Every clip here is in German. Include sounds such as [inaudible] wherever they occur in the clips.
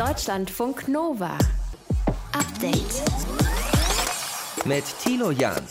Deutschlandfunk Nova. Update. Mit Tilo Jan.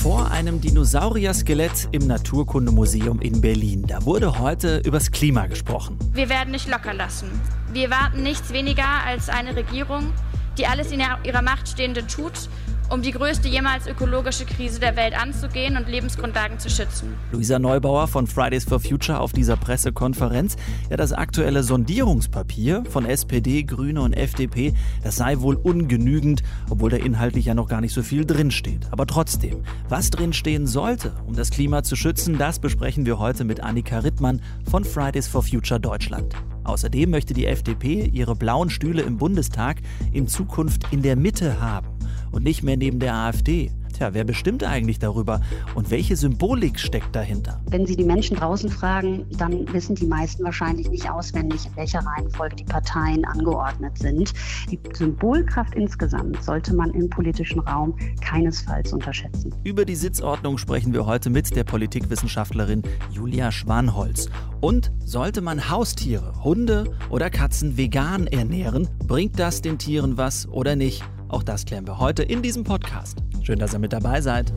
Vor einem Dinosaurier-Skelett im Naturkundemuseum in Berlin. Da wurde heute übers Klima gesprochen. Wir werden nicht locker lassen. Wir warten nichts weniger als eine Regierung, die alles in ihrer Macht Stehende tut, um die größte jemals ökologische Krise der Welt anzugehen und Lebensgrundlagen zu schützen. Luisa Neubauer von Fridays for Future auf dieser Pressekonferenz. Ja, das aktuelle Sondierungspapier von SPD, Grüne und FDP, das sei wohl ungenügend, obwohl da inhaltlich ja noch gar nicht so viel drinsteht. Aber trotzdem, was drinstehen sollte, um das Klima zu schützen, das besprechen wir heute mit Annika Rittmann von Fridays for Future Deutschland. Außerdem möchte die FDP ihre blauen Stühle im Bundestag in Zukunft in der Mitte haben und nicht mehr neben der AfD. Tja, wer bestimmt eigentlich darüber und welche Symbolik steckt dahinter? Wenn Sie die Menschen draußen fragen, dann wissen die meisten wahrscheinlich nicht auswendig, in welcher Reihenfolge die Parteien angeordnet sind. Die Symbolkraft insgesamt sollte man im politischen Raum keinesfalls unterschätzen. Über die Sitzordnung sprechen wir heute mit der Politikwissenschaftlerin Julia Schwanholz. Und sollte man Haustiere, Hunde oder Katzen vegan ernähren? Bringt das den Tieren was oder nicht? Auch das klären wir heute in diesem Podcast. Schön, dass ihr mit dabei seid.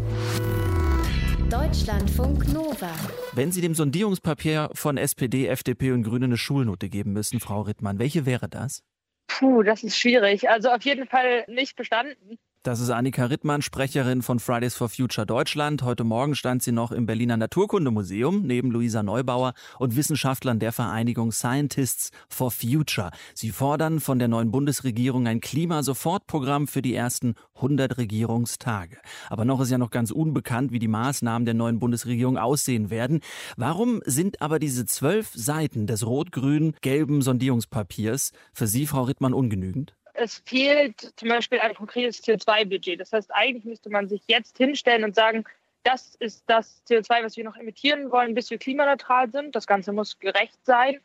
Deutschlandfunk Nova. Wenn Sie dem Sondierungspapier von SPD, FDP und Grüne eine Schulnote geben müssen, Frau Rittmann, welche wäre das? Puh, das ist schwierig. Also auf jeden Fall nicht bestanden. Das ist Annika Rittmann, Sprecherin von Fridays for Future Deutschland. Heute Morgen stand sie noch im Berliner Naturkundemuseum neben Luisa Neubauer und Wissenschaftlern der Vereinigung Scientists for Future. Sie fordern von der neuen Bundesregierung ein Klimasofortprogramm für die ersten 100 Regierungstage. Aber noch ist ja noch ganz unbekannt, wie die Maßnahmen der neuen Bundesregierung aussehen werden. Warum sind aber diese zwölf Seiten des rot-grün-gelben Sondierungspapiers für Sie, Frau Rittmann, ungenügend? Es fehlt zum Beispiel ein konkretes CO2-Budget. Das heißt, eigentlich müsste man sich jetzt hinstellen und sagen, das ist das CO2, was wir noch emittieren wollen, bis wir klimaneutral sind. Das Ganze muss gerecht sein.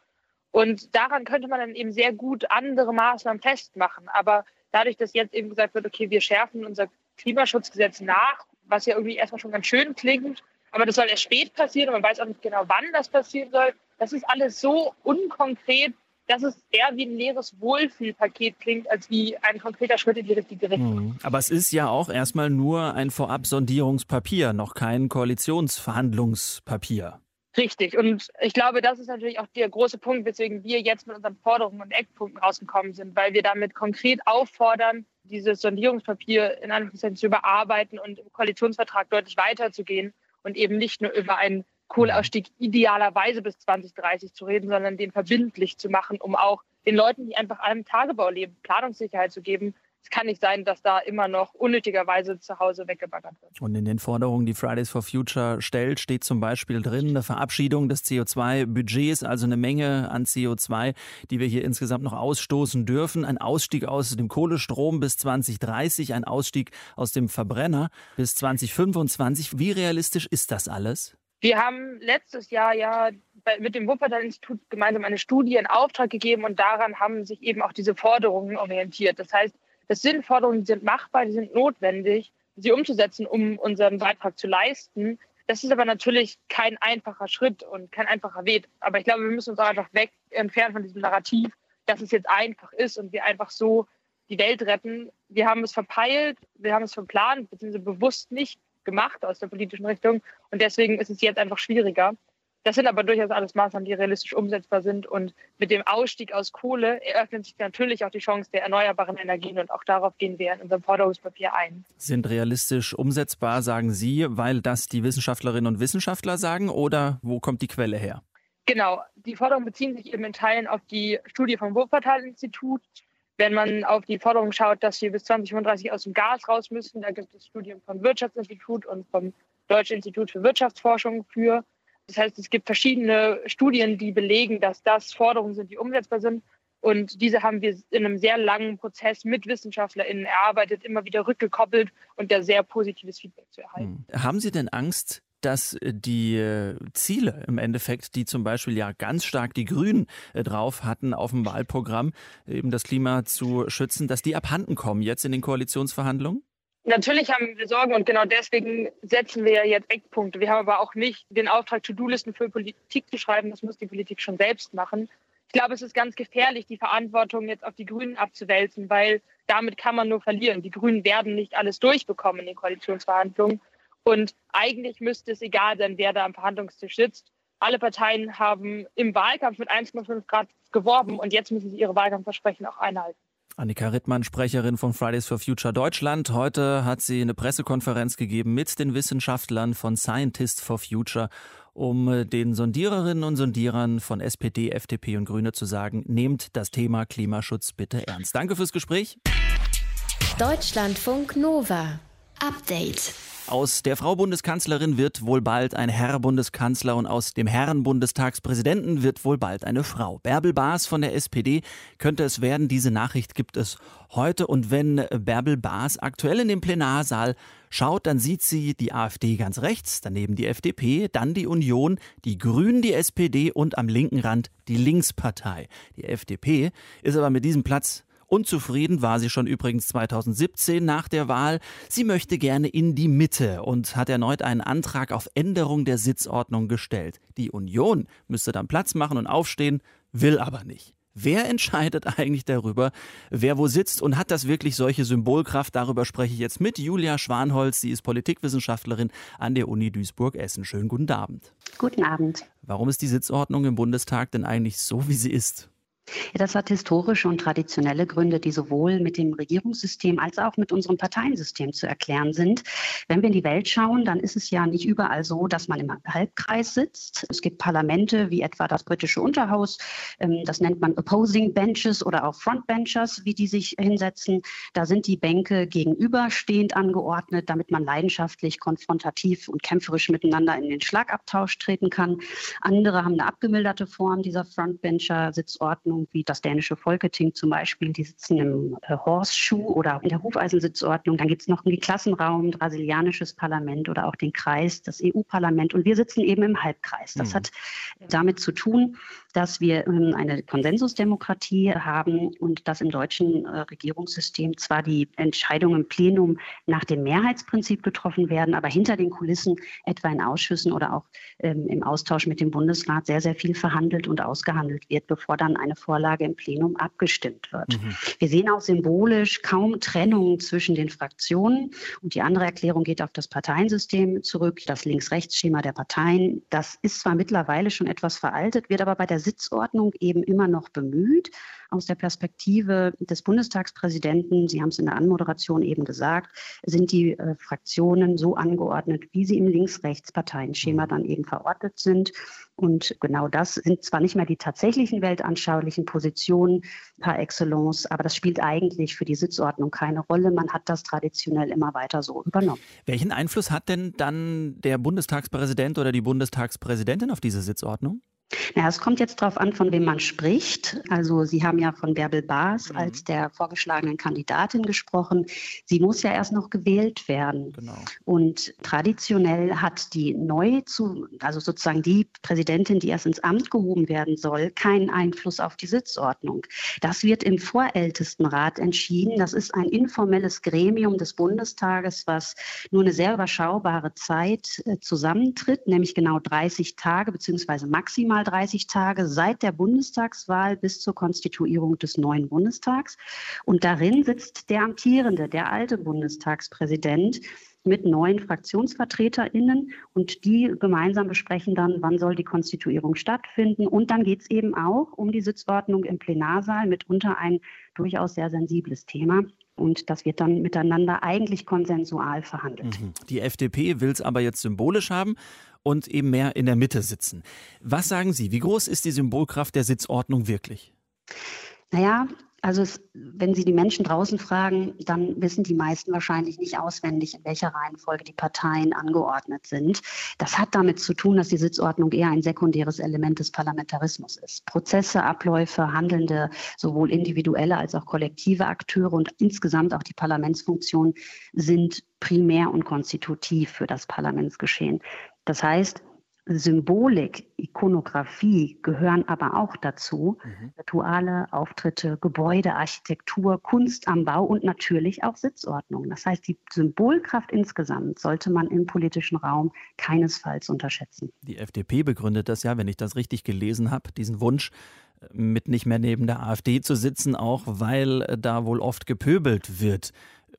Und daran könnte man dann eben sehr gut andere Maßnahmen festmachen. Aber dadurch, dass jetzt eben gesagt wird, okay, wir schärfen unser Klimaschutzgesetz nach, was ja irgendwie erstmal schon ganz schön klingt, aber das soll erst spät passieren und man weiß auch nicht genau, wann das passieren soll. Das ist alles so unkonkret, dass es eher wie ein leeres Wohlfühlpaket klingt, als wie ein konkreter Schritt in die richtige Richtung. Mhm. Aber es ist ja auch erstmal nur ein Vorabsondierungspapier, noch kein Koalitionsverhandlungspapier. Richtig. Und ich glaube, das ist natürlich auch der große Punkt, weswegen wir jetzt mit unseren Forderungen und Eckpunkten rausgekommen sind, weil wir damit konkret auffordern, dieses Sondierungspapier in Anführungszeichen zu überarbeiten und im Koalitionsvertrag deutlich weiterzugehen und eben nicht nur über ein Kohleausstieg idealerweise bis 2030 zu reden, sondern den verbindlich zu machen, um auch den Leuten, die einfach einem Tagebau leben, Planungssicherheit zu geben. Es kann nicht sein, dass da immer noch unnötigerweise zu Hause weggebaggert wird. Und in den Forderungen, die Fridays for Future stellt, steht zum Beispiel drin eine Verabschiedung des CO2-Budgets, also eine Menge an CO2, die wir hier insgesamt noch ausstoßen dürfen. Ein Ausstieg aus dem Kohlestrom bis 2030, ein Ausstieg aus dem Verbrenner bis 2025. Wie realistisch ist das alles? Wir haben letztes Jahr ja mit dem Wuppertal-Institut gemeinsam eine Studie in Auftrag gegeben und daran haben sich eben auch diese Forderungen orientiert. Das heißt, das sind Forderungen, die sind machbar, die sind notwendig, sie umzusetzen, um unseren Beitrag zu leisten. Das ist aber natürlich kein einfacher Schritt und kein einfacher Weg. Aber ich glaube, wir müssen uns auch einfach weg entfernen von diesem Narrativ, dass es jetzt einfach ist und wir einfach so die Welt retten. Wir haben es verpeilt, wir haben es verplant, beziehungsweise bewusst nicht gemacht aus der politischen Richtung. Und deswegen ist es jetzt einfach schwieriger. Das sind aber durchaus alles Maßnahmen, die realistisch umsetzbar sind. Und mit dem Ausstieg aus Kohle eröffnet sich natürlich auch die Chance der erneuerbaren Energien. Und auch darauf gehen wir in unserem Forderungspapier ein. Sind realistisch umsetzbar, sagen Sie, weil das die Wissenschaftlerinnen und Wissenschaftler sagen? Oder wo kommt die Quelle her? Genau. Die Forderungen beziehen sich eben in Teilen auf die Studie vom Wuppertal-Institut wenn man auf die Forderung schaut, dass wir bis 2035 aus dem Gas raus müssen, da gibt es Studien vom Wirtschaftsinstitut und vom Deutschen Institut für Wirtschaftsforschung für. Das heißt, es gibt verschiedene Studien, die belegen, dass das Forderungen sind, die umsetzbar sind. Und diese haben wir in einem sehr langen Prozess mit WissenschaftlerInnen erarbeitet, immer wieder rückgekoppelt und da sehr positives Feedback zu erhalten. Hm. Haben Sie denn Angst, dass äh, die äh, Ziele im Endeffekt, die zum Beispiel ja ganz stark die Grünen äh, drauf hatten auf dem Wahlprogramm, eben das Klima zu schützen, dass die abhanden kommen jetzt in den Koalitionsverhandlungen? Natürlich haben wir Sorgen und genau deswegen setzen wir jetzt Eckpunkte. Wir haben aber auch nicht den Auftrag, To-Do-Listen für Politik zu schreiben. Das muss die Politik schon selbst machen. Ich glaube, es ist ganz gefährlich, die Verantwortung jetzt auf die Grünen abzuwälzen, weil damit kann man nur verlieren. Die Grünen werden nicht alles durchbekommen in den Koalitionsverhandlungen. Und eigentlich müsste es egal sein, wer da am Verhandlungstisch sitzt. Alle Parteien haben im Wahlkampf mit 1,5 Grad geworben und jetzt müssen sie ihre Wahlkampfversprechen auch einhalten. Annika Rittmann, Sprecherin von Fridays for Future Deutschland. Heute hat sie eine Pressekonferenz gegeben mit den Wissenschaftlern von Scientists for Future, um den Sondiererinnen und Sondierern von SPD, FDP und Grüne zu sagen, nehmt das Thema Klimaschutz bitte ernst. Danke fürs Gespräch. Deutschlandfunk Nova. Update. Aus der Frau Bundeskanzlerin wird wohl bald ein Herr Bundeskanzler und aus dem Herrn Bundestagspräsidenten wird wohl bald eine Frau. Bärbel Baas von der SPD könnte es werden. Diese Nachricht gibt es heute. Und wenn Bärbel Baas aktuell in dem Plenarsaal schaut, dann sieht sie die AfD ganz rechts, daneben die FDP, dann die Union, die Grünen, die SPD und am linken Rand die Linkspartei. Die FDP ist aber mit diesem Platz Unzufrieden war sie schon übrigens 2017 nach der Wahl. Sie möchte gerne in die Mitte und hat erneut einen Antrag auf Änderung der Sitzordnung gestellt. Die Union müsste dann Platz machen und aufstehen, will aber nicht. Wer entscheidet [laughs] eigentlich darüber, wer wo sitzt und hat das wirklich solche Symbolkraft? Darüber spreche ich jetzt mit Julia Schwanholz. Sie ist Politikwissenschaftlerin an der Uni Duisburg-Essen. Schönen guten Abend. Guten Abend. Warum ist die Sitzordnung im Bundestag denn eigentlich so, wie sie ist? Ja, das hat historische und traditionelle Gründe, die sowohl mit dem Regierungssystem als auch mit unserem Parteiensystem zu erklären sind. Wenn wir in die Welt schauen, dann ist es ja nicht überall so, dass man im Halbkreis sitzt. Es gibt Parlamente wie etwa das britische Unterhaus, ähm, das nennt man Opposing Benches oder auch Frontbenchers, wie die sich hinsetzen. Da sind die Bänke gegenüberstehend angeordnet, damit man leidenschaftlich, konfrontativ und kämpferisch miteinander in den Schlagabtausch treten kann. Andere haben eine abgemilderte Form dieser Frontbencher-Sitzordnung Sitzordnung wie das dänische Folketing zum Beispiel, die sitzen im äh, Horseshoe oder in der Hufeisensitzordnung. Dann gibt es noch den Klassenraum, brasilianisches Parlament oder auch den Kreis, das EU-Parlament. Und wir sitzen eben im Halbkreis. Das mhm. hat damit zu tun, dass wir ähm, eine Konsensusdemokratie haben und dass im deutschen äh, Regierungssystem zwar die Entscheidungen im Plenum nach dem Mehrheitsprinzip getroffen werden, aber hinter den Kulissen, etwa in Ausschüssen oder auch ähm, im Austausch mit dem Bundesrat, sehr, sehr viel verhandelt und ausgehandelt wird, bevor dann eine Vorlage im Plenum abgestimmt wird. Mhm. Wir sehen auch symbolisch kaum Trennung zwischen den Fraktionen. Und die andere Erklärung geht auf das Parteiensystem zurück, das Links-Rechts-Schema der Parteien. Das ist zwar mittlerweile schon etwas veraltet, wird aber bei der Sitzordnung eben immer noch bemüht aus der Perspektive des Bundestagspräsidenten, Sie haben es in der Anmoderation eben gesagt, sind die äh, Fraktionen so angeordnet, wie sie im Links-Rechts-Parteienschema mhm. dann eben verortet sind. Und genau das sind zwar nicht mehr die tatsächlichen weltanschaulichen Positionen par excellence, aber das spielt eigentlich für die Sitzordnung keine Rolle. Man hat das traditionell immer weiter so übernommen. Welchen Einfluss hat denn dann der Bundestagspräsident oder die Bundestagspräsidentin auf diese Sitzordnung? Ja, es kommt jetzt darauf an, von wem man spricht. Also Sie haben ja von Bärbel Baas mhm. als der vorgeschlagenen Kandidatin gesprochen. Sie muss ja erst noch gewählt werden. Genau. Und traditionell hat die neu zu, also sozusagen die Präsidentin, die erst ins Amt gehoben werden soll, keinen Einfluss auf die Sitzordnung. Das wird im Vorältestenrat entschieden. Das ist ein informelles Gremium des Bundestages, was nur eine sehr überschaubare Zeit äh, zusammentritt, nämlich genau 30 Tage beziehungsweise maximal maximal 30 Tage seit der Bundestagswahl bis zur Konstituierung des neuen Bundestags. Und darin sitzt der amtierende, der alte Bundestagspräsident mit neuen FraktionsvertreterInnen und die gemeinsam besprechen dann, wann soll die Konstituierung stattfinden. Und dann geht es eben auch um die Sitzordnung im Plenarsaal, mitunter ein durchaus sehr sensibles Thema. Und das wird dann miteinander eigentlich konsensual verhandelt. Mhm. Die FDP will es aber jetzt symbolisch haben und eben mehr in der Mitte sitzen. Was sagen Sie, wie groß ist die Symbolkraft der Sitzordnung wirklich? Naja, also es, wenn Sie die Menschen draußen fragen, dann wissen die meisten wahrscheinlich nicht auswendig, in welcher Reihenfolge die Parteien angeordnet sind. Das hat damit zu tun, dass die Sitzordnung eher ein sekundäres Element des Parlamentarismus ist. Prozesse, Abläufe, handelnde sowohl individuelle als auch kollektive Akteure und insgesamt auch die Parlamentsfunktion sind primär und konstitutiv für das Parlamentsgeschehen. Das heißt, Symbolik, Ikonografie gehören aber auch dazu. Mhm. Rituale, Auftritte, Gebäude, Architektur, Kunst am Bau und natürlich auch Sitzordnung. Das heißt, die Symbolkraft insgesamt sollte man im politischen Raum keinesfalls unterschätzen. Die FDP begründet das ja, wenn ich das richtig gelesen habe, diesen Wunsch mit nicht mehr neben der AfD zu sitzen, auch weil da wohl oft gepöbelt wird.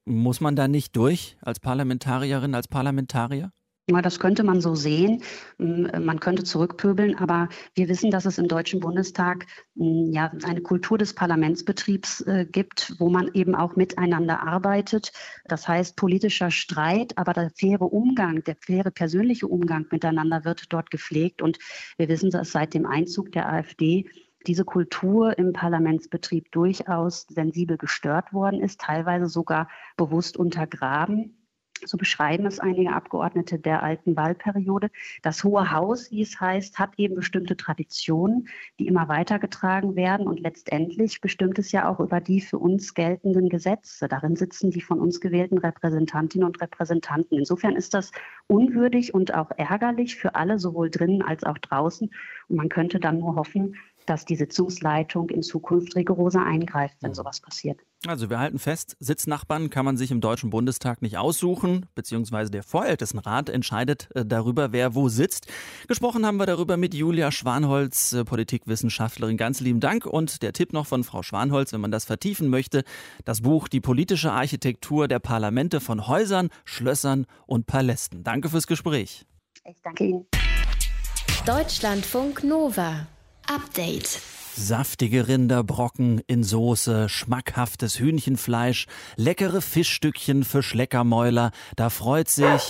Muss man da nicht durch als Parlamentarierin, als Parlamentarier? Das könnte man so sehen. Man könnte zurückpöbeln, aber wir wissen, dass es im Deutschen Bundestag ja eine Kultur des Parlamentsbetriebs äh, gibt, wo man eben auch miteinander arbeitet. Das heißt, politischer Streit, aber der faire Umgang, der faire persönliche Umgang miteinander wird dort gepflegt. Und wir wissen, dass seit dem Einzug der AfD diese Kultur im Parlamentsbetrieb durchaus sensibel gestört worden ist, teilweise sogar bewusst untergraben. So beschreiben es einige Abgeordnete der alten Wahlperiode. Das Hohe Haus, wie es heißt, hat eben bestimmte Traditionen, die immer weitergetragen werden. Und letztendlich bestimmt es ja auch über die für uns geltenden Gesetze. Darin sitzen die von uns gewählten Repräsentantinnen und Repräsentanten. Insofern ist das unwürdig und auch ärgerlich für alle, sowohl drinnen als auch draußen. Und man könnte dann nur hoffen, dass die Sitzungsleitung in Zukunft rigoroser eingreift, wenn mhm. sowas passiert. Also wir halten fest, Sitznachbarn kann man sich im Deutschen Bundestag nicht aussuchen, beziehungsweise der Vorältestenrat entscheidet äh, darüber, wer wo sitzt. Gesprochen haben wir darüber mit Julia Schwanholz, äh, Politikwissenschaftlerin. Ganz lieben Dank und der Tipp noch von Frau Schwanholz, wenn man das vertiefen möchte, das Buch Die politische Architektur der Parlamente von Häusern, Schlössern und Palästen. Danke fürs Gespräch. Ich danke Ihnen. Deutschlandfunk Nova. Update. Saftige Rinderbrocken in Soße, schmackhaftes Hühnchenfleisch, leckere Fischstückchen für Schleckermäuler, da freut sich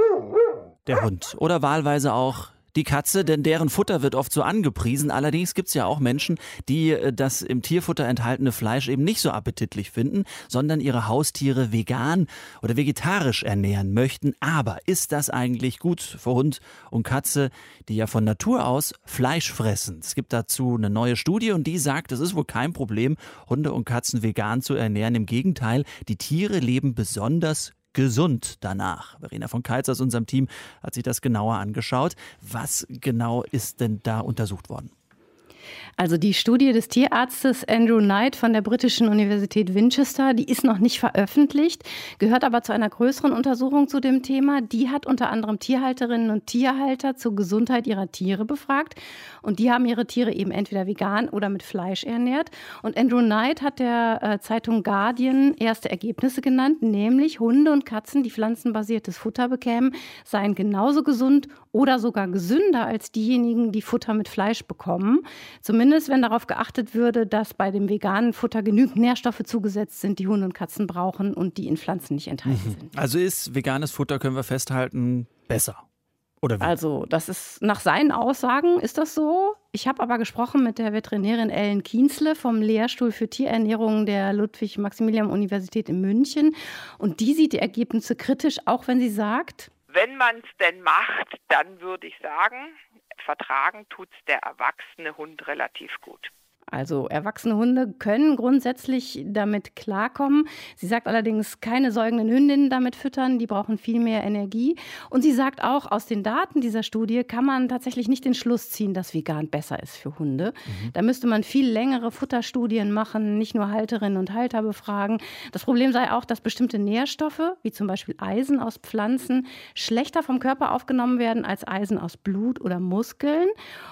[laughs] der Hund. Oder wahlweise auch die Katze, denn deren Futter wird oft so angepriesen. Allerdings gibt es ja auch Menschen, die äh, das im Tierfutter enthaltene Fleisch eben nicht so appetitlich finden, sondern ihre Haustiere vegan oder vegetarisch ernähren möchten. Aber ist das eigentlich gut für Hund und Katze, die ja von Natur aus Fleisch fressen? Es gibt dazu eine neue Studie und die sagt, es ist wohl kein Problem, Hunde und Katzen vegan zu ernähren. Im Gegenteil, die Tiere leben besonders gesund danach. Verena von Keitz aus unserem Team hat sich das genauer angeschaut. Was genau ist denn da untersucht worden? Also die Studie des Tierarztes Andrew Knight von der britischen Universität Winchester, die ist noch nicht veröffentlicht, gehört aber zu einer größeren Untersuchung zu dem Thema. Die hat unter anderem Tierhalterinnen und Tierhalter zur Gesundheit ihrer Tiere befragt und die haben ihre Tiere eben entweder vegan oder mit Fleisch ernährt. Und Andrew Knight hat der äh, Zeitung Guardian erste Ergebnisse genannt, nämlich Hunde und Katzen, die pflanzenbasiertes Futter bekämen, seien genauso gesund oder sogar gesünder als diejenigen, die Futter mit Fleisch bekommen. Zumindest wenn darauf geachtet würde, dass bei dem veganen Futter genügend Nährstoffe zugesetzt sind, die Hunde und Katzen brauchen und die in Pflanzen nicht enthalten mhm. sind. Also ist veganes Futter, können wir festhalten, besser. Oder wie? Also, das ist nach seinen Aussagen ist das so. Ich habe aber gesprochen mit der Veterinärin Ellen Kienzle vom Lehrstuhl für Tierernährung der Ludwig-Maximilian-Universität in München. Und die sieht die Ergebnisse kritisch, auch wenn sie sagt, wenn man es denn macht, dann würde ich sagen, vertragen tut es der erwachsene Hund relativ gut. Also erwachsene Hunde können grundsätzlich damit klarkommen. Sie sagt allerdings, keine säugenden Hündinnen damit füttern, die brauchen viel mehr Energie. Und sie sagt auch, aus den Daten dieser Studie kann man tatsächlich nicht den Schluss ziehen, dass vegan besser ist für Hunde. Mhm. Da müsste man viel längere Futterstudien machen, nicht nur Halterinnen und Halter befragen. Das Problem sei auch, dass bestimmte Nährstoffe, wie zum Beispiel Eisen aus Pflanzen, schlechter vom Körper aufgenommen werden als Eisen aus Blut oder Muskeln.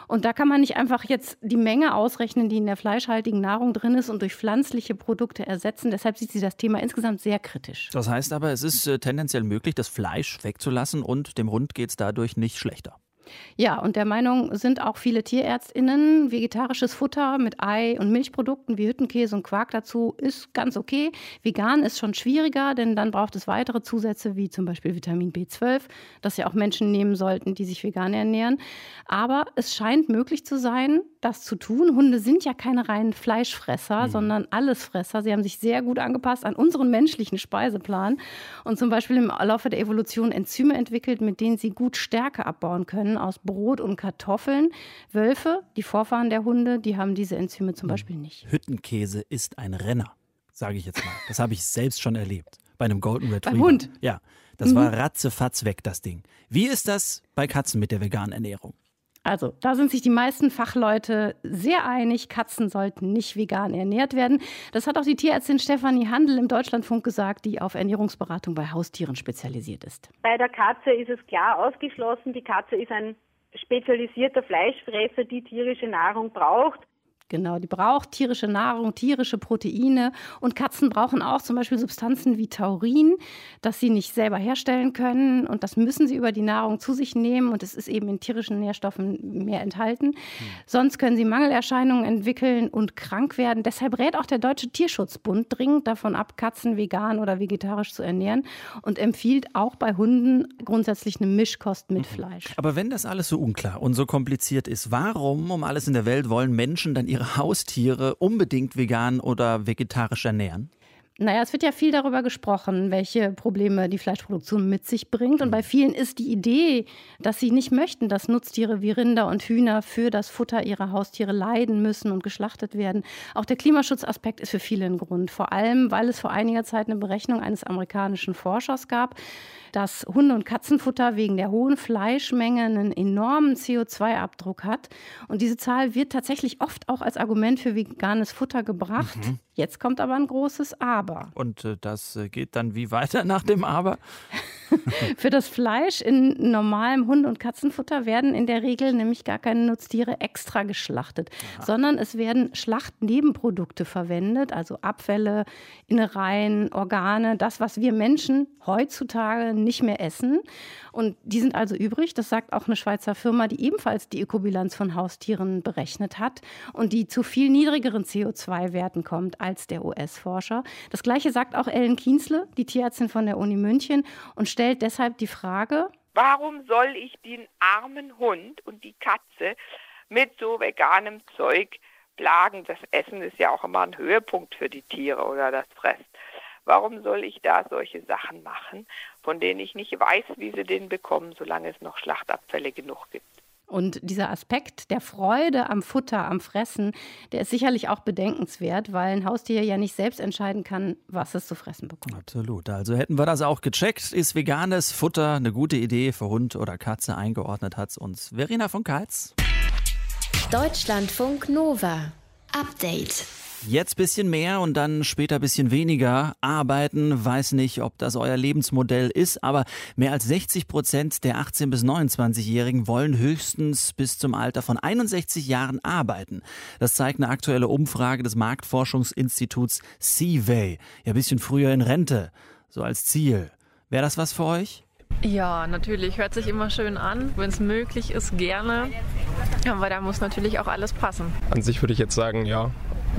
Und da kann man nicht einfach jetzt die Menge ausrechnen, die in der fleischhaltigen Nahrung drin ist und durch pflanzliche Produkte ersetzen. Deshalb sieht sie das Thema insgesamt sehr kritisch. Das heißt aber, es ist äh, tendenziell möglich, das Fleisch wegzulassen und dem Hund geht es dadurch nicht schlechter. Ja, und der Meinung sind auch viele TierärztInnen, vegetarisches Futter mit Ei und Milchprodukten wie Hüttenkäse und Quark dazu ist ganz okay. Vegan ist schon schwieriger, denn dann braucht es weitere Zusätze wie zum Beispiel Vitamin B12, das ja auch Menschen nehmen sollten, die sich vegan ernähren. Aber es scheint möglich zu sein, das zu tun. Hunde sind ja keine reinen Fleischfresser, mhm. sondern Allesfresser. Sie haben sich sehr gut angepasst an unseren menschlichen Speiseplan und zum Beispiel im Laufe der Evolution Enzyme entwickelt, mit denen sie gut Stärke abbauen können aus Brot und Kartoffeln. Wölfe, die Vorfahren der Hunde, die haben diese Enzyme zum hm. Beispiel nicht. Hüttenkäse ist ein Renner, sage ich jetzt mal. Das habe ich selbst schon erlebt. Bei einem Golden Retriever. Beim Hund? Ja, das mhm. war ratzefatz weg, das Ding. Wie ist das bei Katzen mit der veganen Ernährung? Also, da sind sich die meisten Fachleute sehr einig, Katzen sollten nicht vegan ernährt werden. Das hat auch die Tierärztin Stefanie Handel im Deutschlandfunk gesagt, die auf Ernährungsberatung bei Haustieren spezialisiert ist. Bei der Katze ist es klar ausgeschlossen, die Katze ist ein spezialisierter Fleischfresser, die tierische Nahrung braucht. Genau, die braucht tierische Nahrung, tierische Proteine und Katzen brauchen auch zum Beispiel Substanzen wie Taurin, das sie nicht selber herstellen können und das müssen sie über die Nahrung zu sich nehmen und es ist eben in tierischen Nährstoffen mehr enthalten. Mhm. Sonst können sie Mangelerscheinungen entwickeln und krank werden. Deshalb rät auch der Deutsche Tierschutzbund dringend davon ab, Katzen vegan oder vegetarisch zu ernähren und empfiehlt auch bei Hunden grundsätzlich eine Mischkost mit mhm. Fleisch. Aber wenn das alles so unklar und so kompliziert ist, warum um alles in der Welt wollen Menschen dann ihre ihre Haustiere unbedingt vegan oder vegetarisch ernähren? Naja, es wird ja viel darüber gesprochen, welche Probleme die Fleischproduktion mit sich bringt. Und mhm. bei vielen ist die Idee, dass sie nicht möchten, dass Nutztiere wie Rinder und Hühner für das Futter ihrer Haustiere leiden müssen und geschlachtet werden. Auch der Klimaschutzaspekt ist für viele ein Grund. Vor allem, weil es vor einiger Zeit eine Berechnung eines amerikanischen Forschers gab, dass Hunde- und Katzenfutter wegen der hohen Fleischmenge einen enormen CO2-Abdruck hat. Und diese Zahl wird tatsächlich oft auch als Argument für veganes Futter gebracht. Mhm. Jetzt kommt aber ein großes Aber. Und äh, das äh, geht dann wie weiter nach dem Aber? [laughs] Für das Fleisch in normalem Hund- und Katzenfutter werden in der Regel nämlich gar keine Nutztiere extra geschlachtet, Aha. sondern es werden Schlachtnebenprodukte verwendet, also Abfälle, Innereien, Organe, das, was wir Menschen heutzutage nicht mehr essen. Und die sind also übrig. Das sagt auch eine Schweizer Firma, die ebenfalls die Ökobilanz von Haustieren berechnet hat und die zu viel niedrigeren CO2-Werten kommt als der US-Forscher. Das gleiche sagt auch Ellen Kienzle, die Tierärztin von der Uni München, und stellt deshalb die Frage, warum soll ich den armen Hund und die Katze mit so veganem Zeug plagen? Das Essen ist ja auch immer ein Höhepunkt für die Tiere oder das Fressen. Warum soll ich da solche Sachen machen, von denen ich nicht weiß, wie sie den bekommen, solange es noch Schlachtabfälle genug gibt? Und dieser Aspekt der Freude am Futter, am Fressen, der ist sicherlich auch bedenkenswert, weil ein Haustier ja nicht selbst entscheiden kann, was es zu fressen bekommt. Absolut. Also hätten wir das auch gecheckt. Ist veganes Futter eine gute Idee für Hund oder Katze? Eingeordnet hat es uns Verena von Kaltz. Deutschlandfunk Nova. Update. Jetzt bisschen mehr und dann später bisschen weniger. Arbeiten, weiß nicht, ob das euer Lebensmodell ist, aber mehr als 60 Prozent der 18- bis 29-Jährigen wollen höchstens bis zum Alter von 61 Jahren arbeiten. Das zeigt eine aktuelle Umfrage des Marktforschungsinstituts Seaway. Ja, bisschen früher in Rente. So als Ziel. Wäre das was für euch? Ja, natürlich. Hört sich immer schön an. Wenn es möglich ist, gerne. Aber da muss natürlich auch alles passen. An sich würde ich jetzt sagen, ja,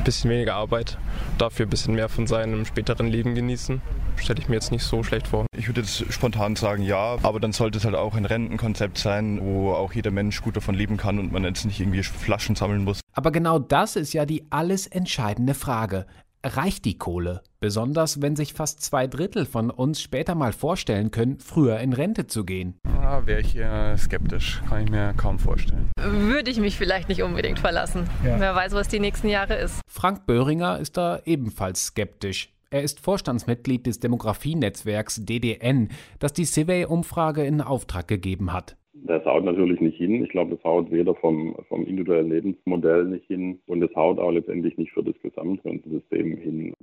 ein bisschen weniger Arbeit, dafür ein bisschen mehr von seinem späteren Leben genießen. Stelle ich mir jetzt nicht so schlecht vor. Ich würde jetzt spontan sagen ja, aber dann sollte es halt auch ein Rentenkonzept sein, wo auch jeder Mensch gut davon leben kann und man jetzt nicht irgendwie Flaschen sammeln muss. Aber genau das ist ja die alles entscheidende Frage reicht die Kohle. Besonders wenn sich fast zwei Drittel von uns später mal vorstellen können, früher in Rente zu gehen. Ah, Wäre ich eher skeptisch, kann ich mir kaum vorstellen. Würde ich mich vielleicht nicht unbedingt verlassen. Ja. Wer weiß, was die nächsten Jahre ist. Frank Böhringer ist da ebenfalls skeptisch. Er ist Vorstandsmitglied des Demografienetzwerks DDN, das die Survey-Umfrage in Auftrag gegeben hat. Das haut natürlich nicht hin. Ich glaube, das haut weder vom, vom individuellen Lebensmodell nicht hin und es haut auch letztendlich nicht für das Gesamtrentensystem hin.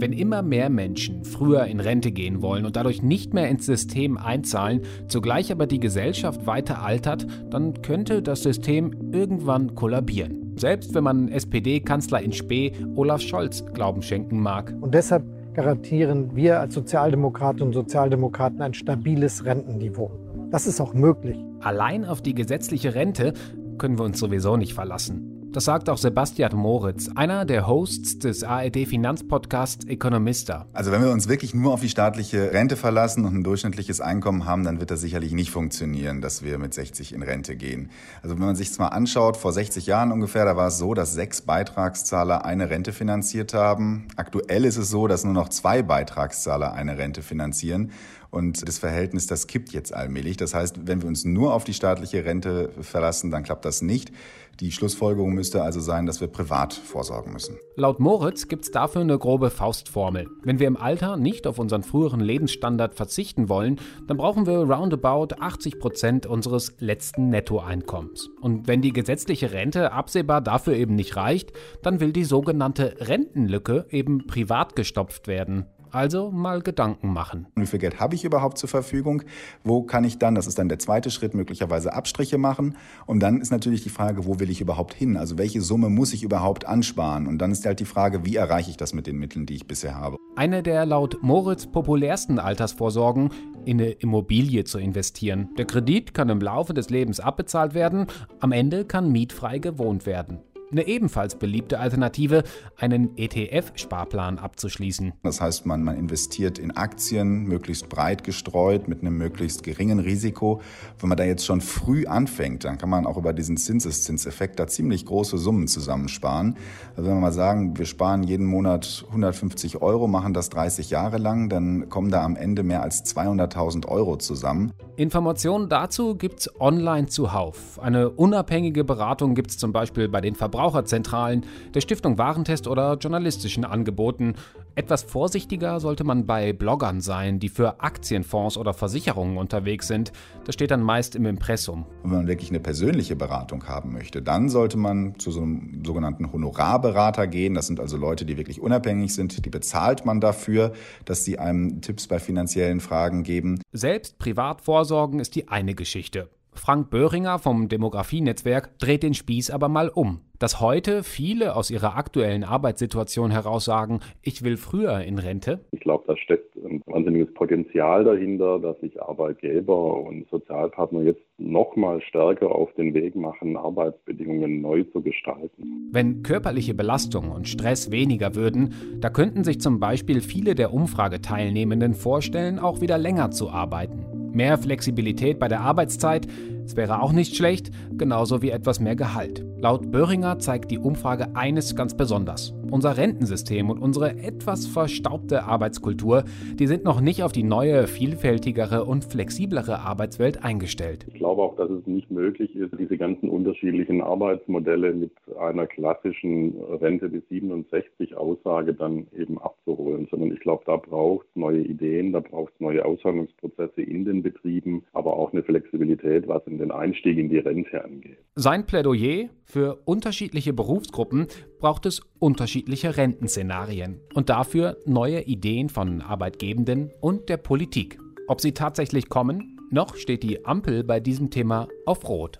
Wenn immer mehr Menschen früher in Rente gehen wollen und dadurch nicht mehr ins System einzahlen, zugleich aber die Gesellschaft weiter altert, dann könnte das System irgendwann kollabieren. Selbst wenn man SPD-Kanzler in Spee Olaf Scholz Glauben schenken mag. Und deshalb garantieren wir als Sozialdemokratinnen und Sozialdemokraten ein stabiles Rentenniveau. Das ist auch möglich. Allein auf die gesetzliche Rente können wir uns sowieso nicht verlassen. Das sagt auch Sebastian Moritz, einer der Hosts des ARD Finanzpodcasts Economista. Also wenn wir uns wirklich nur auf die staatliche Rente verlassen und ein durchschnittliches Einkommen haben, dann wird das sicherlich nicht funktionieren, dass wir mit 60 in Rente gehen. Also wenn man sich mal anschaut, vor 60 Jahren ungefähr, da war es so, dass sechs Beitragszahler eine Rente finanziert haben. Aktuell ist es so, dass nur noch zwei Beitragszahler eine Rente finanzieren. Und das Verhältnis, das kippt jetzt allmählich. Das heißt, wenn wir uns nur auf die staatliche Rente verlassen, dann klappt das nicht. Die Schlussfolgerung müsste also sein, dass wir privat vorsorgen müssen. Laut Moritz gibt es dafür eine grobe Faustformel. Wenn wir im Alter nicht auf unseren früheren Lebensstandard verzichten wollen, dann brauchen wir roundabout 80 Prozent unseres letzten Nettoeinkommens. Und wenn die gesetzliche Rente absehbar dafür eben nicht reicht, dann will die sogenannte Rentenlücke eben privat gestopft werden. Also mal Gedanken machen. Wie viel Geld habe ich überhaupt zur Verfügung? Wo kann ich dann, das ist dann der zweite Schritt, möglicherweise Abstriche machen? Und dann ist natürlich die Frage, wo will ich überhaupt hin? Also welche Summe muss ich überhaupt ansparen? Und dann ist halt die Frage, wie erreiche ich das mit den Mitteln, die ich bisher habe? Eine der laut Moritz populärsten Altersvorsorgen, in eine Immobilie zu investieren. Der Kredit kann im Laufe des Lebens abbezahlt werden, am Ende kann mietfrei gewohnt werden. Eine ebenfalls beliebte Alternative, einen ETF-Sparplan abzuschließen. Das heißt, man, man investiert in Aktien, möglichst breit gestreut, mit einem möglichst geringen Risiko. Wenn man da jetzt schon früh anfängt, dann kann man auch über diesen Zinseszinseffekt da ziemlich große Summen zusammensparen. Also wenn wir mal sagen, wir sparen jeden Monat 150 Euro, machen das 30 Jahre lang, dann kommen da am Ende mehr als 200.000 Euro zusammen. Informationen dazu gibt's online zuhauf. Eine unabhängige Beratung gibt's zum Beispiel bei den Verbrauchern Verbraucherzentralen, der Stiftung Warentest oder journalistischen Angeboten. Etwas vorsichtiger sollte man bei Bloggern sein, die für Aktienfonds oder Versicherungen unterwegs sind. Das steht dann meist im Impressum. Wenn man wirklich eine persönliche Beratung haben möchte, dann sollte man zu so einem sogenannten Honorarberater gehen. Das sind also Leute, die wirklich unabhängig sind. Die bezahlt man dafür, dass sie einem Tipps bei finanziellen Fragen geben. Selbst privat vorsorgen ist die eine Geschichte. Frank Böhringer vom Demografienetzwerk dreht den Spieß aber mal um. Dass heute viele aus ihrer aktuellen Arbeitssituation heraus sagen, ich will früher in Rente? Ich glaube, da steckt ein wahnsinniges Potenzial dahinter, dass sich Arbeitgeber und Sozialpartner jetzt noch mal stärker auf den Weg machen, Arbeitsbedingungen neu zu gestalten. Wenn körperliche Belastung und Stress weniger würden, da könnten sich zum Beispiel viele der Umfrageteilnehmenden vorstellen, auch wieder länger zu arbeiten. Mehr Flexibilität bei der Arbeitszeit, es wäre auch nicht schlecht, genauso wie etwas mehr Gehalt. Laut Böhringer zeigt die Umfrage eines ganz besonders. Unser Rentensystem und unsere etwas verstaubte Arbeitskultur, die sind noch nicht auf die neue, vielfältigere und flexiblere Arbeitswelt eingestellt. Ich glaube auch, dass es nicht möglich ist, diese ganzen unterschiedlichen Arbeitsmodelle mit einer klassischen Rente bis 67 Aussage dann eben abzuholen, sondern ich glaube, da braucht es neue Ideen, da braucht es neue Aushandlungsprozesse in den Betrieben, aber auch eine Flexibilität, was in den Einstieg in die Rente angeht. Sein Plädoyer für unterschiedliche Berufsgruppen braucht es unterschiedliche Rentenszenarien und dafür neue Ideen von Arbeitgebenden und der Politik. Ob sie tatsächlich kommen, noch steht die Ampel bei diesem Thema auf Rot.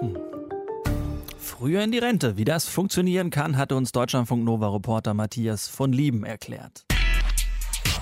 Hm. Früher in die Rente. Wie das funktionieren kann, hatte uns Deutschlandfunk Nova Reporter Matthias von Lieben erklärt.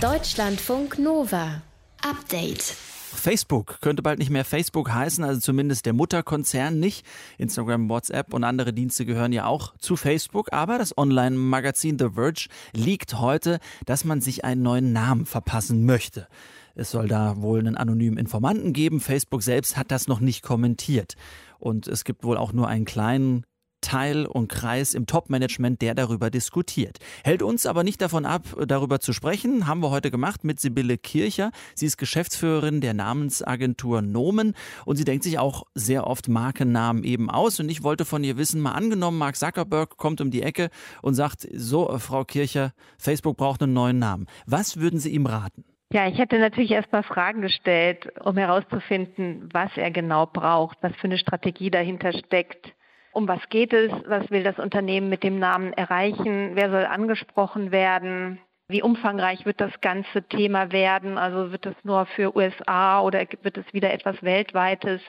Deutschlandfunk Nova. Update. Facebook könnte bald nicht mehr Facebook heißen, also zumindest der Mutterkonzern nicht. Instagram, WhatsApp und andere Dienste gehören ja auch zu Facebook, aber das Online-Magazin The Verge liegt heute, dass man sich einen neuen Namen verpassen möchte. Es soll da wohl einen anonymen Informanten geben. Facebook selbst hat das noch nicht kommentiert. Und es gibt wohl auch nur einen kleinen Teil und Kreis im Top-Management, der darüber diskutiert. Hält uns aber nicht davon ab, darüber zu sprechen. Haben wir heute gemacht mit Sibylle Kircher. Sie ist Geschäftsführerin der Namensagentur Nomen und sie denkt sich auch sehr oft Markennamen eben aus. Und ich wollte von ihr wissen, mal angenommen, Mark Zuckerberg kommt um die Ecke und sagt, so, Frau Kircher, Facebook braucht einen neuen Namen. Was würden Sie ihm raten? Ja, ich hätte natürlich erst mal Fragen gestellt, um herauszufinden, was er genau braucht, was für eine Strategie dahinter steckt um was geht es? Was will das Unternehmen mit dem Namen erreichen? Wer soll angesprochen werden? Wie umfangreich wird das ganze Thema werden? Also wird es nur für USA oder wird es wieder etwas Weltweites?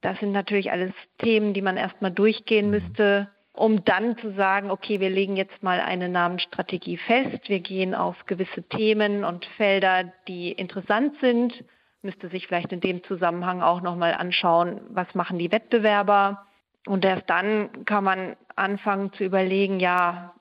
Das sind natürlich alles Themen, die man erstmal durchgehen müsste, um dann zu sagen, okay, wir legen jetzt mal eine Namensstrategie fest. Wir gehen auf gewisse Themen und Felder, die interessant sind. Müsste sich vielleicht in dem Zusammenhang auch nochmal anschauen, was machen die Wettbewerber? Und erst dann kann man anfangen zu überlegen, ja,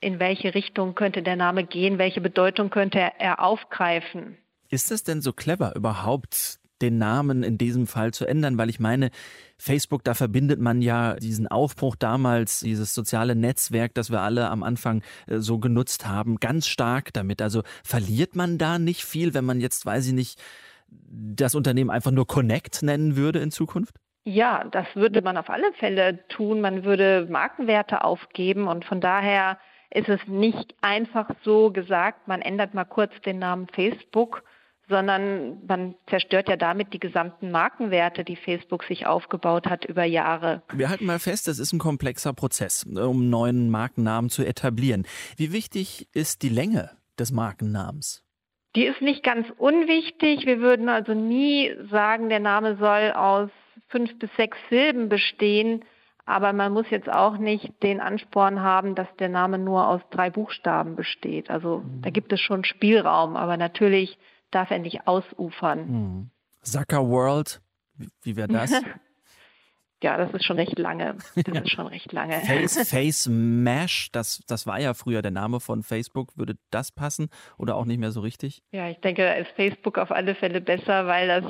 in welche Richtung könnte der Name gehen, welche Bedeutung könnte er aufgreifen. Ist es denn so clever überhaupt, den Namen in diesem Fall zu ändern? Weil ich meine, Facebook, da verbindet man ja diesen Aufbruch damals, dieses soziale Netzwerk, das wir alle am Anfang äh, so genutzt haben, ganz stark damit. Also verliert man da nicht viel, wenn man jetzt, weiß ich nicht, das Unternehmen einfach nur Connect nennen würde in Zukunft? Ja, das würde man auf alle Fälle tun. Man würde Markenwerte aufgeben und von daher ist es nicht einfach so gesagt, man ändert mal kurz den Namen Facebook, sondern man zerstört ja damit die gesamten Markenwerte, die Facebook sich aufgebaut hat über Jahre. Wir halten mal fest, das ist ein komplexer Prozess, um neuen Markennamen zu etablieren. Wie wichtig ist die Länge des Markennamens? Die ist nicht ganz unwichtig. Wir würden also nie sagen, der Name soll aus fünf bis sechs Silben bestehen. Aber man muss jetzt auch nicht den Ansporn haben, dass der Name nur aus drei Buchstaben besteht. Also mhm. da gibt es schon Spielraum, aber natürlich darf er nicht ausufern. Mhm. Zucker World, wie wäre das? [laughs] ja, das ist schon recht lange. Das [laughs] ja. ist schon recht lange. Face, [laughs] Face Mash, das, das war ja früher der Name von Facebook. Würde das passen oder auch nicht mehr so richtig? Ja, ich denke, da ist Facebook auf alle Fälle besser, weil das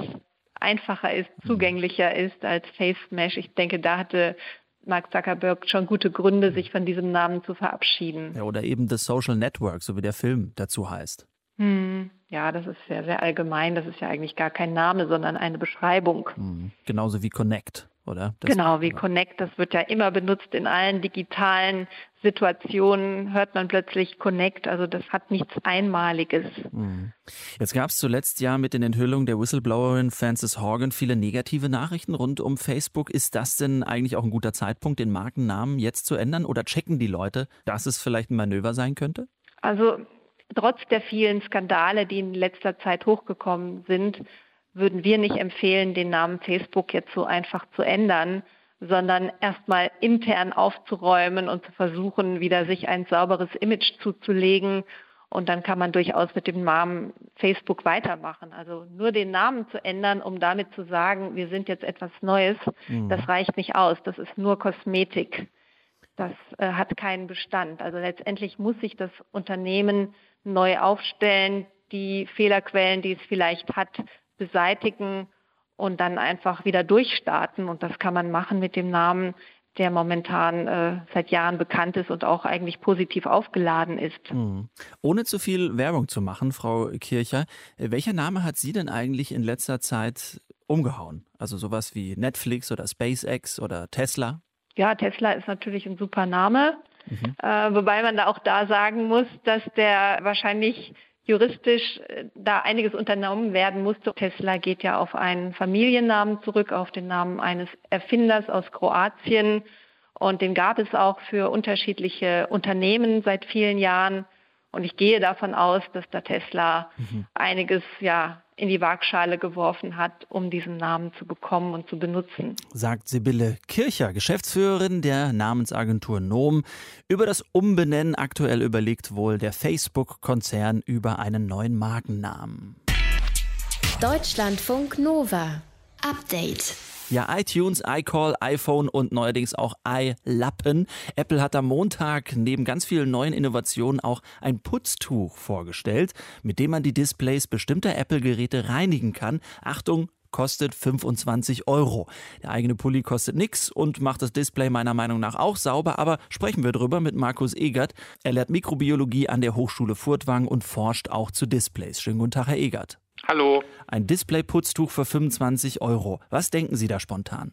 einfacher ist, mhm. zugänglicher ist als Face Mesh. Ich denke, da hatte Mark Zuckerberg schon gute Gründe, sich von diesem Namen zu verabschieden. Ja, oder eben das Social Network, so wie der Film dazu heißt. Hm, ja, das ist sehr, sehr allgemein. Das ist ja eigentlich gar kein Name, sondern eine Beschreibung. Hm, genauso wie Connect oder? Das genau, wie Connect, das wird ja immer benutzt in allen digitalen Situationen, hört man plötzlich Connect, also das hat nichts Einmaliges. Mhm. Jetzt gab es zuletzt ja mit den Enthüllungen der Whistleblowerin Frances Horgan viele negative Nachrichten rund um Facebook. Ist das denn eigentlich auch ein guter Zeitpunkt, den Markennamen jetzt zu ändern oder checken die Leute, dass es vielleicht ein Manöver sein könnte? Also trotz der vielen Skandale, die in letzter Zeit hochgekommen sind, würden wir nicht empfehlen, den Namen Facebook jetzt so einfach zu ändern, sondern erstmal intern aufzuräumen und zu versuchen, wieder sich ein sauberes Image zuzulegen. Und dann kann man durchaus mit dem Namen Facebook weitermachen. Also nur den Namen zu ändern, um damit zu sagen, wir sind jetzt etwas Neues, mhm. das reicht nicht aus. Das ist nur Kosmetik. Das äh, hat keinen Bestand. Also letztendlich muss sich das Unternehmen neu aufstellen, die Fehlerquellen, die es vielleicht hat, beseitigen und dann einfach wieder durchstarten. Und das kann man machen mit dem Namen, der momentan äh, seit Jahren bekannt ist und auch eigentlich positiv aufgeladen ist. Mhm. Ohne zu viel Werbung zu machen, Frau Kircher, äh, welcher Name hat Sie denn eigentlich in letzter Zeit umgehauen? Also sowas wie Netflix oder SpaceX oder Tesla? Ja, Tesla ist natürlich ein super Name. Mhm. Äh, wobei man da auch da sagen muss, dass der wahrscheinlich juristisch äh, da einiges unternommen werden musste. Tesla geht ja auf einen Familiennamen zurück, auf den Namen eines Erfinders aus Kroatien. Und den gab es auch für unterschiedliche Unternehmen seit vielen Jahren. Und ich gehe davon aus, dass da Tesla mhm. einiges ja in die Waagschale geworfen hat, um diesen Namen zu bekommen und zu benutzen. Sagt Sibylle Kircher, Geschäftsführerin der Namensagentur Nom. Über das Umbenennen aktuell überlegt wohl der Facebook-Konzern über einen neuen Markennamen. Deutschlandfunk Nova. Update. Ja, iTunes, iCall, iPhone und neuerdings auch iLappen. Apple hat am Montag neben ganz vielen neuen Innovationen auch ein Putztuch vorgestellt, mit dem man die Displays bestimmter Apple-Geräte reinigen kann. Achtung, kostet 25 Euro. Der eigene Pulli kostet nichts und macht das Display meiner Meinung nach auch sauber, aber sprechen wir drüber mit Markus Egert. Er lehrt Mikrobiologie an der Hochschule Furtwangen und forscht auch zu Displays. Schönen guten Tag, Herr Egert. Hallo. Ein Displayputztuch für 25 Euro. Was denken Sie da spontan?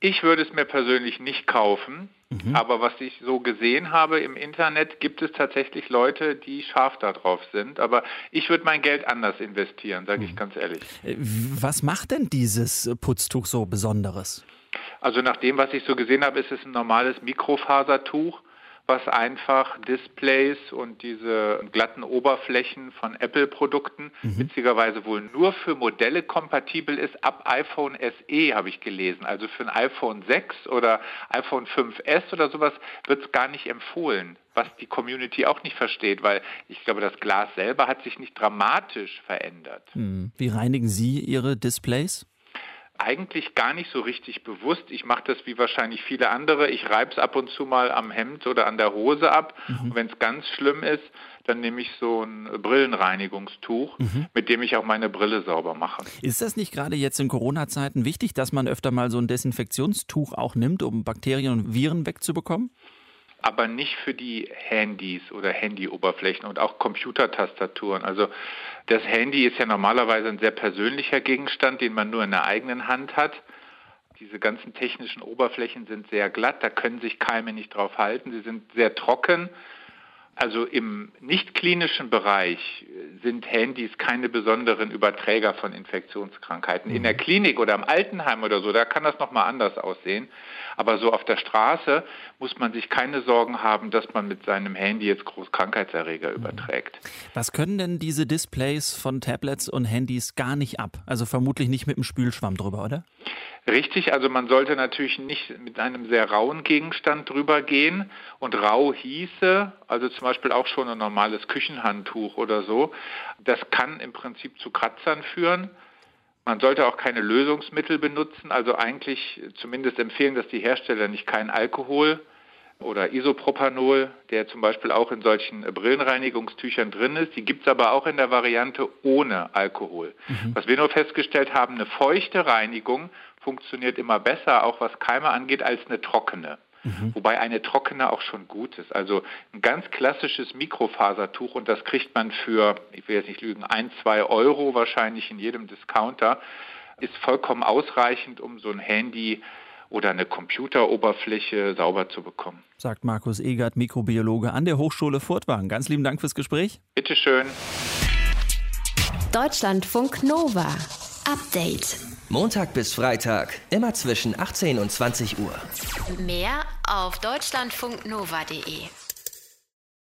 Ich würde es mir persönlich nicht kaufen, mhm. aber was ich so gesehen habe im Internet, gibt es tatsächlich Leute, die scharf darauf sind. Aber ich würde mein Geld anders investieren, sage mhm. ich ganz ehrlich. Äh, was macht denn dieses Putztuch so Besonderes? Also nach dem, was ich so gesehen habe, ist es ein normales Mikrofasertuch was einfach Displays und diese glatten Oberflächen von Apple-Produkten mhm. witzigerweise wohl nur für Modelle kompatibel ist ab iPhone SE, habe ich gelesen. Also für ein iPhone 6 oder iPhone 5S oder sowas wird es gar nicht empfohlen, was die Community auch nicht versteht, weil ich glaube, das Glas selber hat sich nicht dramatisch verändert. Mhm. Wie reinigen Sie Ihre Displays? Eigentlich gar nicht so richtig bewusst. Ich mache das wie wahrscheinlich viele andere. Ich reibe es ab und zu mal am Hemd oder an der Hose ab. Mhm. Und wenn es ganz schlimm ist, dann nehme ich so ein Brillenreinigungstuch, mhm. mit dem ich auch meine Brille sauber mache. Ist das nicht gerade jetzt in Corona-Zeiten wichtig, dass man öfter mal so ein Desinfektionstuch auch nimmt, um Bakterien und Viren wegzubekommen? Aber nicht für die Handys oder Handyoberflächen und auch Computertastaturen. Also das Handy ist ja normalerweise ein sehr persönlicher Gegenstand, den man nur in der eigenen Hand hat. Diese ganzen technischen Oberflächen sind sehr glatt, da können sich Keime nicht drauf halten, sie sind sehr trocken. Also im nicht klinischen Bereich sind Handys keine besonderen Überträger von Infektionskrankheiten. In der mhm. Klinik oder im Altenheim oder so, da kann das nochmal anders aussehen. Aber so auf der Straße muss man sich keine Sorgen haben, dass man mit seinem Handy jetzt groß Krankheitserreger mhm. überträgt. Was können denn diese Displays von Tablets und Handys gar nicht ab? Also vermutlich nicht mit dem Spülschwamm drüber, oder? Richtig, also man sollte natürlich nicht mit einem sehr rauen Gegenstand drüber gehen. Und rau hieße, also zum Beispiel auch schon ein normales Küchenhandtuch oder so, das kann im Prinzip zu Kratzern führen. Man sollte auch keine Lösungsmittel benutzen, also eigentlich zumindest empfehlen, dass die Hersteller nicht kein Alkohol oder Isopropanol, der zum Beispiel auch in solchen Brillenreinigungstüchern drin ist. Die gibt es aber auch in der Variante ohne Alkohol. Mhm. Was wir nur festgestellt haben, eine feuchte Reinigung funktioniert immer besser, auch was Keime angeht, als eine trockene. Mhm. Wobei eine trockene auch schon gut ist. Also ein ganz klassisches Mikrofasertuch und das kriegt man für, ich will jetzt nicht lügen, ein, zwei Euro wahrscheinlich in jedem Discounter, ist vollkommen ausreichend, um so ein Handy oder eine Computeroberfläche sauber zu bekommen. Sagt Markus Egert, Mikrobiologe an der Hochschule Furtwangen. Ganz lieben Dank fürs Gespräch. Bitteschön. Deutschlandfunk Nova. Update. Montag bis Freitag, immer zwischen 18 und 20 Uhr. Mehr auf deutschlandfunknova.de.